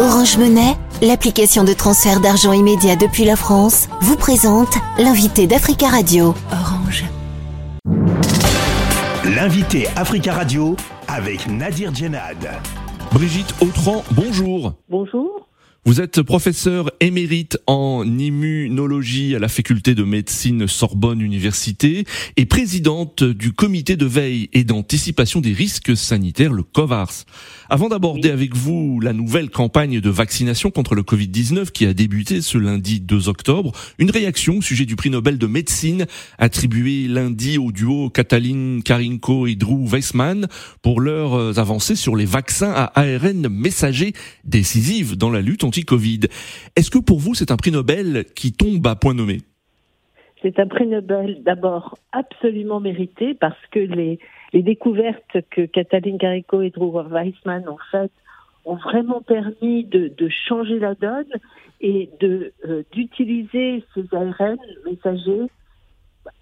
Orange Monnaie, l'application de transfert d'argent immédiat depuis la France, vous présente l'invité d'Africa Radio. Orange. L'invité Africa Radio avec Nadir Djenad. Brigitte Autran, bonjour. Bonjour. Vous êtes professeur émérite en immunologie à la faculté de médecine Sorbonne Université et présidente du comité de veille et d'anticipation des risques sanitaires, le COVARS. Avant d'aborder avec vous la nouvelle campagne de vaccination contre le Covid-19 qui a débuté ce lundi 2 octobre, une réaction au sujet du prix Nobel de médecine attribué lundi au duo Katalin Karinko et Drew Weissman pour leurs avancées sur les vaccins à ARN messager décisives dans la lutte anti covid Est-ce que pour vous, c'est un prix Nobel qui tombe à point nommé? C'est un prix Nobel d'abord absolument mérité parce que les, les découvertes que Katalin Kariko et Drew Weissman ont faites ont vraiment permis de, de changer la donne et euh, d'utiliser ces ARN messagers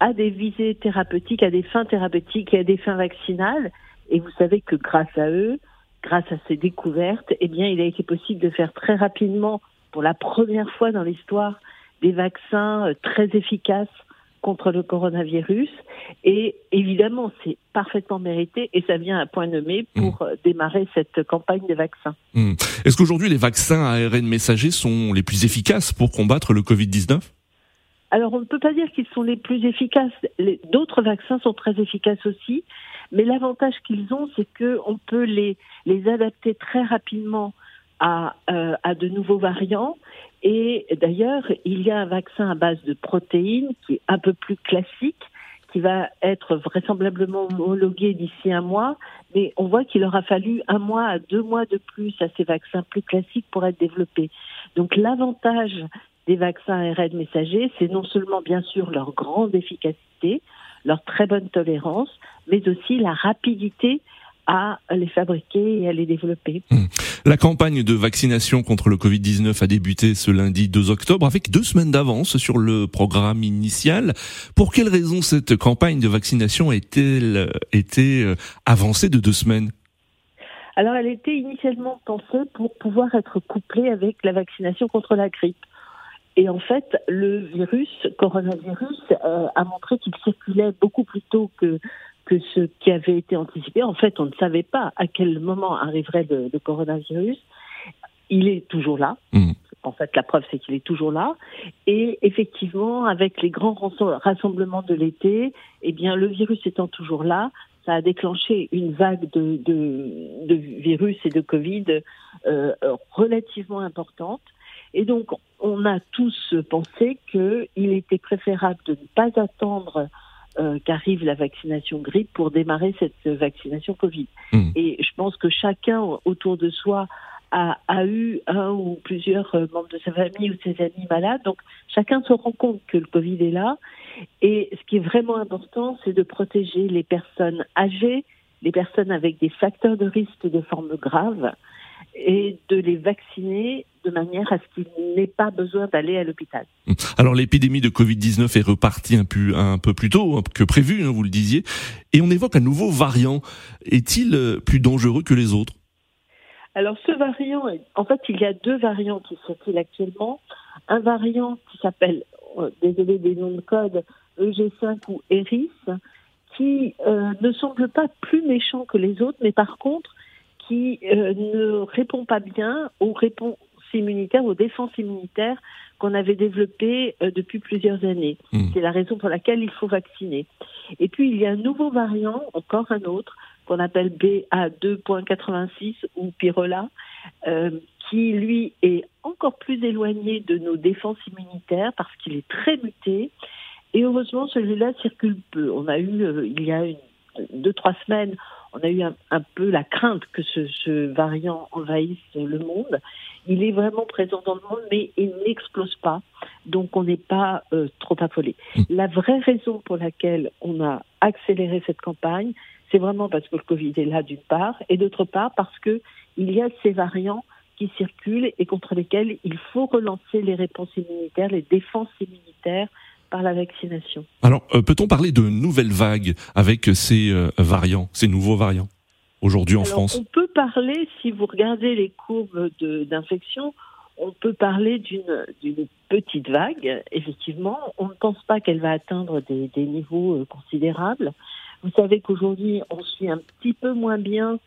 à des visées thérapeutiques, à des fins thérapeutiques et à des fins vaccinales. Et vous savez que grâce à eux, grâce à ces découvertes, eh bien, il a été possible de faire très rapidement, pour la première fois dans l'histoire, des vaccins euh, très efficaces contre le coronavirus. Et évidemment, c'est parfaitement mérité et ça vient à point nommé pour mmh. démarrer cette campagne de vaccins. Mmh. Est-ce qu'aujourd'hui, les vaccins à ARN messager sont les plus efficaces pour combattre le Covid-19 alors, on ne peut pas dire qu'ils sont les plus efficaces. D'autres vaccins sont très efficaces aussi, mais l'avantage qu'ils ont, c'est qu'on peut les, les adapter très rapidement à, euh, à de nouveaux variants. Et d'ailleurs, il y a un vaccin à base de protéines qui est un peu plus classique, qui va être vraisemblablement homologué d'ici un mois, mais on voit qu'il aura fallu un mois à deux mois de plus à ces vaccins plus classiques pour être développés. Donc l'avantage des vaccins ARN messagers, c'est non seulement bien sûr leur grande efficacité, leur très bonne tolérance, mais aussi la rapidité à les fabriquer et à les développer. Mmh. La campagne de vaccination contre le Covid-19 a débuté ce lundi 2 octobre avec deux semaines d'avance sur le programme initial. Pour quelle raison cette campagne de vaccination a-t-elle été euh, avancée de deux semaines? Alors elle était initialement pensée pour pouvoir être couplée avec la vaccination contre la grippe. Et en fait, le virus, coronavirus, euh, a montré qu'il circulait beaucoup plus tôt que que ce qui avait été anticipé. En fait, on ne savait pas à quel moment arriverait le, coronavirus. Il est toujours là. Mmh. En fait, la preuve, c'est qu'il est toujours là. Et effectivement, avec les grands rassemblements de l'été, eh bien, le virus étant toujours là, ça a déclenché une vague de, de, de virus et de Covid euh, relativement importante. Et donc, on a tous pensé qu'il était préférable de ne pas attendre euh, qu'arrive la vaccination grippe pour démarrer cette vaccination Covid. Hmm. Et je pense que chacun autour de soi a, a, eu un ou plusieurs euh, membres de sa famille ou ses amis malades. Donc chacun se rend compte que le Covid est là. Et ce qui est vraiment important, c'est de protéger les personnes âgées, les personnes avec des facteurs de risque de forme grave et de les vacciner de manière à ce qu'il n'ait pas besoin d'aller à l'hôpital. Alors l'épidémie de Covid-19 est repartie un peu, un peu plus tôt que prévu, hein, vous le disiez, et on évoque un nouveau variant. Est-il euh, plus dangereux que les autres? Alors ce variant, en fait il y a deux variants qui circulent actuellement. Un variant qui s'appelle, euh, désolé des noms de code, EG5 ou ERIS, qui euh, ne semble pas plus méchant que les autres, mais par contre qui euh, ne répond pas bien aux réponses immunitaires, aux défenses immunitaires qu'on avait développées euh, depuis plusieurs années. Hmm. C'est la raison pour laquelle il faut vacciner. Et puis il y a un nouveau variant, encore un autre, qu'on appelle BA2.86 ou Pyrola, euh, qui lui est encore plus éloigné de nos défenses immunitaires parce qu'il est très muté. Et heureusement, celui-là circule peu. On a eu, il y a une, deux, trois semaines, on a eu un, peu la crainte que ce, variant envahisse le monde. Il est vraiment présent dans le monde, mais il n'explose pas. Donc on n'est pas euh, trop affolé. Hmm. La vraie raison pour laquelle on a accéléré cette campagne, c'est vraiment parce que le Covid est là d'une part, et d'autre part parce que il y a ces variants qui circulent et contre lesquels il faut relancer les réponses immunitaires, les défenses immunitaires la vaccination. Alors, euh, peut-on parler de nouvelles vagues avec ces euh, variants, ces nouveaux variants aujourd'hui en France On peut parler, si vous regardez les courbes d'infection, on peut parler d'une petite vague. Effectivement, on ne pense pas qu'elle va atteindre des, des niveaux euh, considérables. Vous savez qu'aujourd'hui, on suit un petit peu moins bien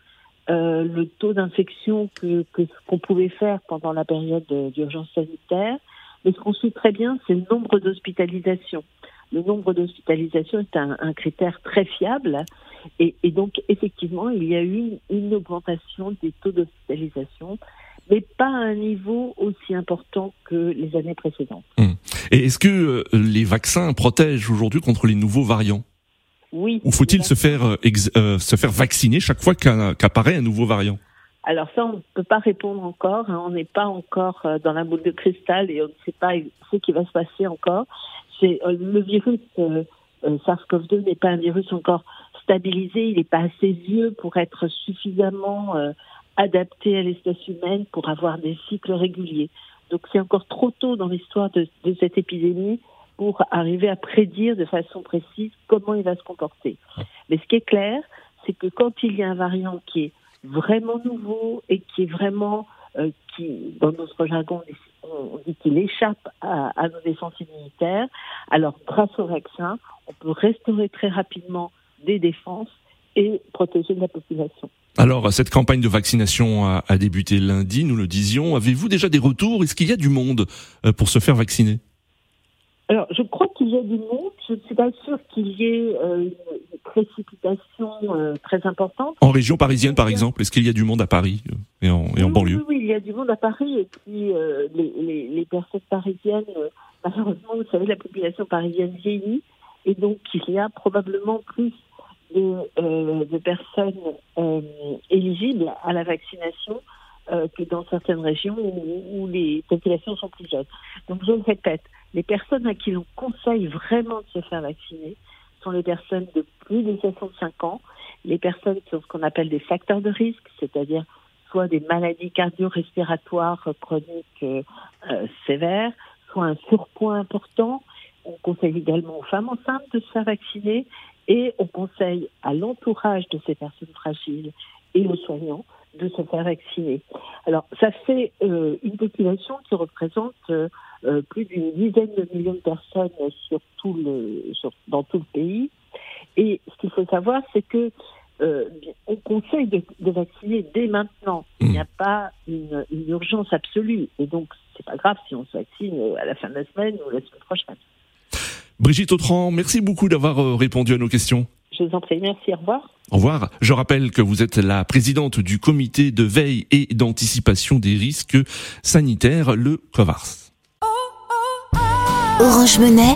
euh, le taux d'infection que, que ce qu'on pouvait faire pendant la période d'urgence sanitaire. Mais ce qu'on suit très bien, c'est le nombre d'hospitalisations. Le nombre d'hospitalisations est un, un, critère très fiable. Et, et, donc, effectivement, il y a eu une, une augmentation des taux d'hospitalisation mais pas à un niveau aussi important que les années précédentes. Hum. Et est-ce que euh, les vaccins protègent aujourd'hui contre les nouveaux variants? Oui. Ou faut-il se faire euh, euh, se faire vacciner chaque fois qu'apparaît un nouveau variant? Alors ça, on ne peut pas répondre encore. Hein. On n'est pas encore euh, dans la boule de cristal et on ne sait pas ce qui va se passer encore. C'est le virus SARS-CoV-2 n'est pas un virus encore stabilisé. Il n'est pas assez vieux pour être suffisamment adapté à l'espèce humaine pour avoir des cycles réguliers. Donc c'est encore trop tôt dans l'histoire de, de, cette épidémie pour arriver à prédire de façon précise comment il va se comporter. Mais ce qui est clair, c'est que quand il y a un variant qui est vraiment nouveau et qui est vraiment, euh, qui, dans notre jargon, on dit qu'il échappe à, à nos défenses immunitaires, alors grâce au vaccin, on peut restaurer très rapidement des défenses et protéger la population. Alors, cette campagne de vaccination a, a, débuté lundi, nous le disions. Avez-vous déjà des retours? Est-ce qu'il y a du monde euh, pour se faire vacciner? Alors, je crois qu'il y a du monde. Je ne suis pas sûre qu'il y ait euh, une précipitation euh, très importante. En région parisienne, par exemple, est-ce qu'il y a du monde à Paris euh, et en, et en oui, banlieue oui, oui, il y a du monde à Paris. Et puis, euh, les, les, les, personnes parisiennes, malheureusement, vous savez, la population parisienne vieillit. Et donc, il y a probablement plus de, de personnes éligibles à la vaccination que dans certaines régions où, où, les populations sont plus jeunes. Donc je le répète, les personnes à qui l'on conseille vraiment de se faire vacciner sont les personnes de plus de 65 ans, les personnes qui ont ce qu'on appelle des facteurs de risque, c'est-à-dire soit des maladies cardio-respiratoires chroniques euh, sévères, soit un surpoids important. On conseille également aux femmes enceintes de se faire vacciner et on conseille à l'entourage de ces personnes fragiles et aux soignants de se faire vacciner. Alors, ça fait euh, une population qui représente euh, plus d'une dizaine de millions de personnes dans tout le pays. Et ce qu'il faut savoir, c'est que euh, on conseille de, de, vacciner dès maintenant. Il n'y a pas une, une, urgence absolue. Et donc, c'est pas grave si on se vaccine à la fin de la semaine ou la semaine prochaine. Brigitte Autran, merci beaucoup d'avoir répondu à nos questions. Je vous en prie, merci, au revoir. Au revoir. Je rappelle que vous êtes la présidente du comité de veille et d'anticipation des risques sanitaires, le COVARS. Orange Monnaie,